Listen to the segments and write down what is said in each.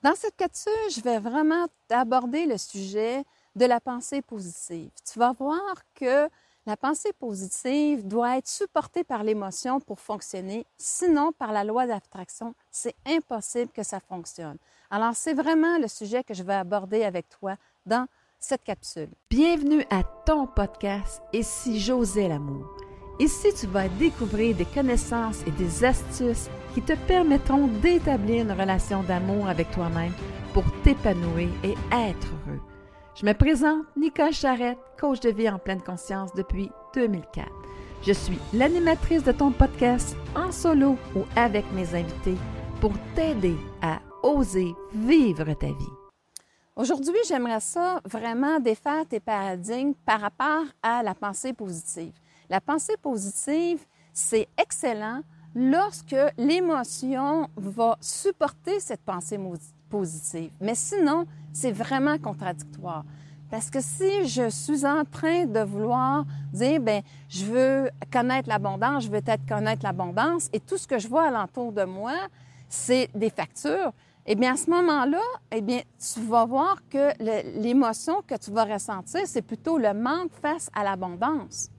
Dans cette capsule, je vais vraiment aborder le sujet de la pensée positive. Tu vas voir que la pensée positive doit être supportée par l'émotion pour fonctionner, sinon par la loi d'abstraction, c'est impossible que ça fonctionne. Alors c'est vraiment le sujet que je vais aborder avec toi dans cette capsule. Bienvenue à ton podcast Et si j'osais l'amour? Ici, tu vas découvrir des connaissances et des astuces qui te permettront d'établir une relation d'amour avec toi-même pour t'épanouir et être heureux. Je me présente Nicole Charrette, coach de vie en pleine conscience depuis 2004. Je suis l'animatrice de ton podcast en solo ou avec mes invités pour t'aider à oser vivre ta vie. Aujourd'hui, j'aimerais ça vraiment défaire tes paradigmes par rapport à la pensée positive. La pensée positive, c'est excellent lorsque l'émotion va supporter cette pensée positive. Mais sinon, c'est vraiment contradictoire. Parce que si je suis en train de vouloir dire, ben, je veux connaître l'abondance, je veux peut-être connaître l'abondance, et tout ce que je vois alentour de moi, c'est des factures, eh bien, à ce moment-là, eh bien, tu vas voir que l'émotion que tu vas ressentir, c'est plutôt le manque face à l'abondance.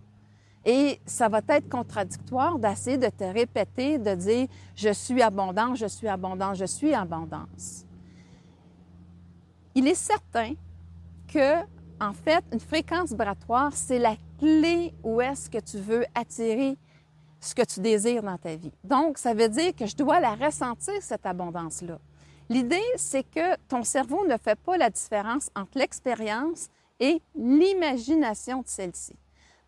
Et ça va être contradictoire d'essayer de te répéter, de dire je suis abondant, je suis abondant, je suis abondance. Il est certain que, en fait, une fréquence vibratoire, c'est la clé où est-ce que tu veux attirer ce que tu désires dans ta vie. Donc, ça veut dire que je dois la ressentir, cette abondance-là. L'idée, c'est que ton cerveau ne fait pas la différence entre l'expérience et l'imagination de celle-ci.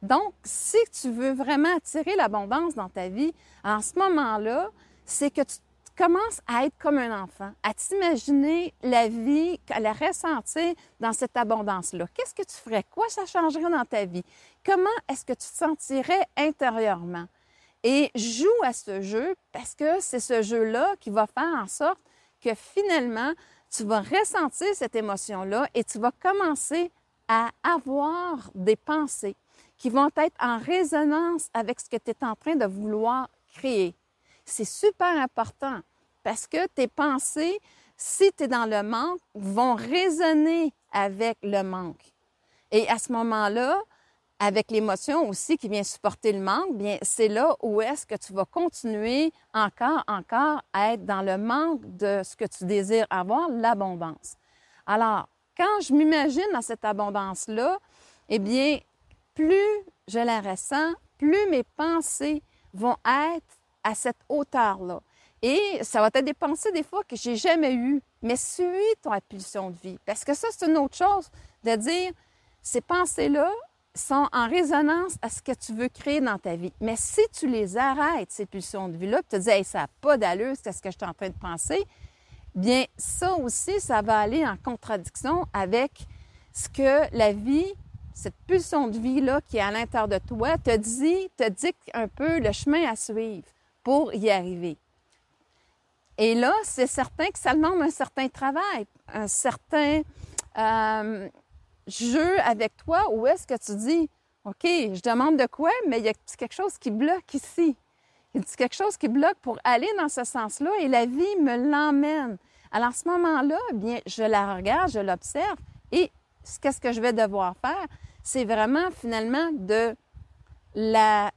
Donc, si tu veux vraiment attirer l'abondance dans ta vie, en ce moment-là, c'est que tu commences à être comme un enfant, à t'imaginer la vie, à la ressentir dans cette abondance-là. Qu'est-ce que tu ferais? Quoi ça changerait dans ta vie? Comment est-ce que tu te sentirais intérieurement? Et joue à ce jeu parce que c'est ce jeu-là qui va faire en sorte que finalement, tu vas ressentir cette émotion-là et tu vas commencer à avoir des pensées qui vont être en résonance avec ce que tu es en train de vouloir créer. C'est super important parce que tes pensées, si tu es dans le manque, vont résonner avec le manque. Et à ce moment-là, avec l'émotion aussi qui vient supporter le manque, bien, c'est là où est-ce que tu vas continuer encore, encore à être dans le manque de ce que tu désires avoir, l'abondance. Alors, quand je m'imagine dans cette abondance-là, eh bien, plus je la ressens, plus mes pensées vont être à cette hauteur-là. Et ça va être des pensées des fois que j'ai jamais eues, mais suis ton impulsion de vie. Parce que ça, c'est une autre chose de dire, ces pensées-là, sont en résonance à ce que tu veux créer dans ta vie. Mais si tu les arrêtes, ces pulsions de vie-là, puis tu te dis, ça n'a pas d'allure, c'est ce que je suis en train de penser, bien, ça aussi, ça va aller en contradiction avec ce que la vie, cette pulsion de vie-là qui est à l'intérieur de toi, te dit, te dicte un peu le chemin à suivre pour y arriver. Et là, c'est certain que ça demande un certain travail, un certain, euh, jeu avec toi ou est-ce que tu dis, OK, je demande de quoi, mais il y a quelque chose qui bloque ici. Il y a quelque chose qui bloque pour aller dans ce sens-là et la vie me l'emmène. Alors, à ce moment-là, bien, je la regarde, je l'observe et qu'est-ce que je vais devoir faire? C'est vraiment finalement de la,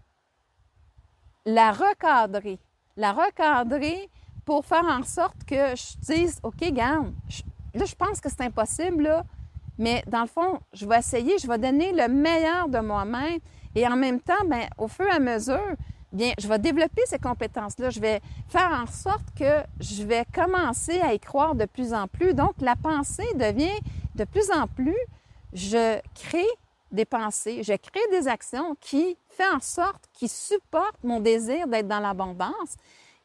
la recadrer. La recadrer pour faire en sorte que je dise, OK, garde, là, je pense que c'est impossible, là, mais dans le fond, je vais essayer, je vais donner le meilleur de moi-même et en même temps, bien, au fur et à mesure, bien, je vais développer ces compétences-là. Je vais faire en sorte que je vais commencer à y croire de plus en plus. Donc, la pensée devient de plus en plus, je crée des pensées, je crée des actions qui font en sorte, qui supportent mon désir d'être dans l'abondance.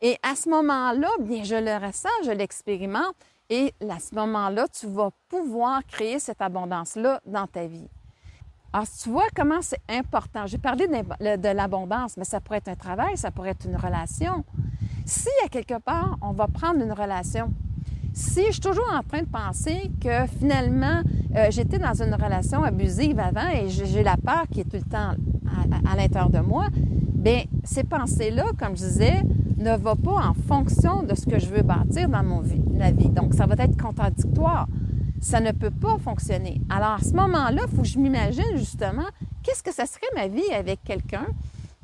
Et à ce moment-là, bien, je le ressens, je l'expérimente et à ce moment-là, tu vas pouvoir créer cette abondance-là dans ta vie. Alors, tu vois comment c'est important. J'ai parlé de l'abondance, mais ça pourrait être un travail, ça pourrait être une relation. Si à quelque part, on va prendre une relation, si je suis toujours en train de penser que finalement, euh, j'étais dans une relation abusive avant et j'ai la peur qui est tout le temps à, l'intérieur de moi, bien, ces pensées-là, comme je disais, ne va pas en fonction de ce que je veux bâtir dans mon vie, ma vie. Donc, ça va être contradictoire. Ça ne peut pas fonctionner. Alors, à ce moment-là, il faut que je m'imagine justement qu'est-ce que ça serait ma vie avec quelqu'un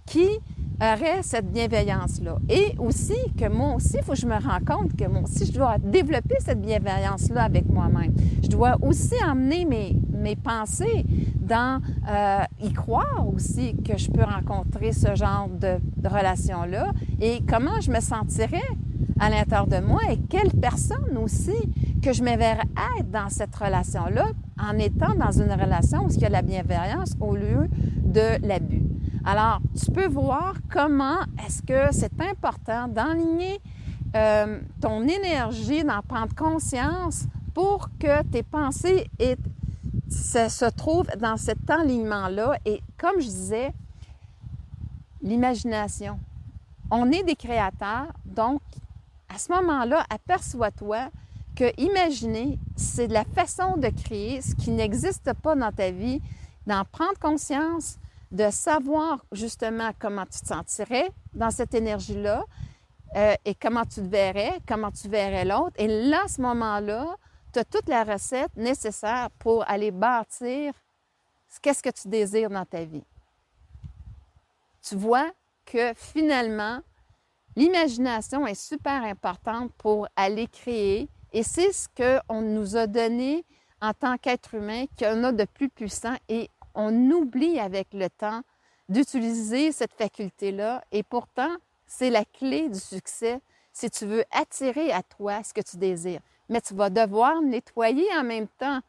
qui aurait cette bienveillance-là. Et aussi que moi aussi, il faut que je me rende compte que moi aussi, je dois développer cette bienveillance-là avec moi-même. Je dois aussi emmener mes, mes pensées dans euh, y croire aussi que je peux rencontrer ce genre de, relation-là et comment je me sentirais à l'intérieur de moi et quelle personne aussi que je me être dans cette relation-là en étant dans une relation où il y a la bienveillance au lieu de l'abus. Alors, tu peux voir comment est-ce que c'est important d'enligner euh, ton énergie, d'en prendre conscience pour que tes pensées se trouvent dans cet alignement-là. Et comme je disais, l'imagination. On est des créateurs, donc à ce moment-là, aperçois-toi que imaginer, c'est la façon de créer ce qui n'existe pas dans ta vie, d'en prendre conscience, de savoir justement comment tu te sentirais dans cette énergie-là euh, et comment tu te verrais, comment tu verrais l'autre. Et là, à ce moment-là, tu as toute la recette nécessaire pour aller bâtir qu'est-ce que tu désires dans ta vie. Tu vois que finalement, l'imagination est super importante pour aller créer et c'est ce qu'on nous a donné en tant qu'être humain qu'on a de plus puissant et on oublie avec le temps d'utiliser cette faculté-là et pourtant, c'est la clé du succès si tu veux attirer à toi ce que tu désires. Mais tu vas devoir nettoyer en même temps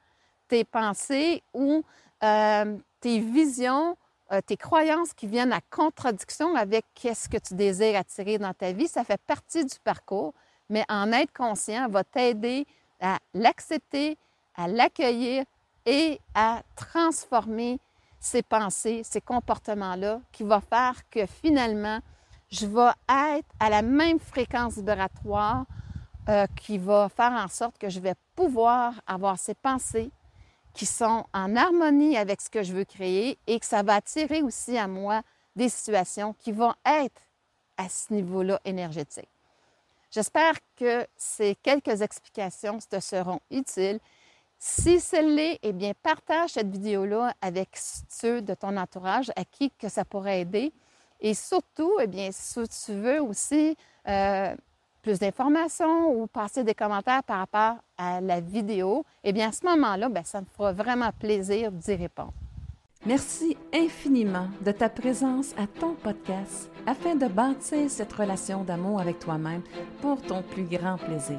tes pensées ou euh, tes visions, euh, tes croyances qui viennent à contradiction avec ce que tu désires attirer dans ta vie. Ça fait partie du parcours, mais en être conscient va t'aider à l'accepter, à l'accueillir et à transformer ces pensées, ces comportements-là, qui va faire que finalement, je vais être à la même fréquence vibratoire euh, qui va faire en sorte que je vais pouvoir avoir ces pensées qui sont en harmonie avec ce que je veux créer et que ça va attirer aussi à moi des situations qui vont être à ce niveau-là énergétique. J'espère que ces quelques explications te seront utiles si c'est l'est, eh bien, partage cette vidéo-là avec ceux de ton entourage à qui que ça pourrait aider. Et surtout, eh bien, si tu veux aussi euh, plus d'informations ou passer des commentaires par rapport à la vidéo, eh bien, à ce moment-là, bien, ça me fera vraiment plaisir d'y répondre. Merci infiniment de ta présence à ton podcast afin de bâtir cette relation d'amour avec toi-même pour ton plus grand plaisir.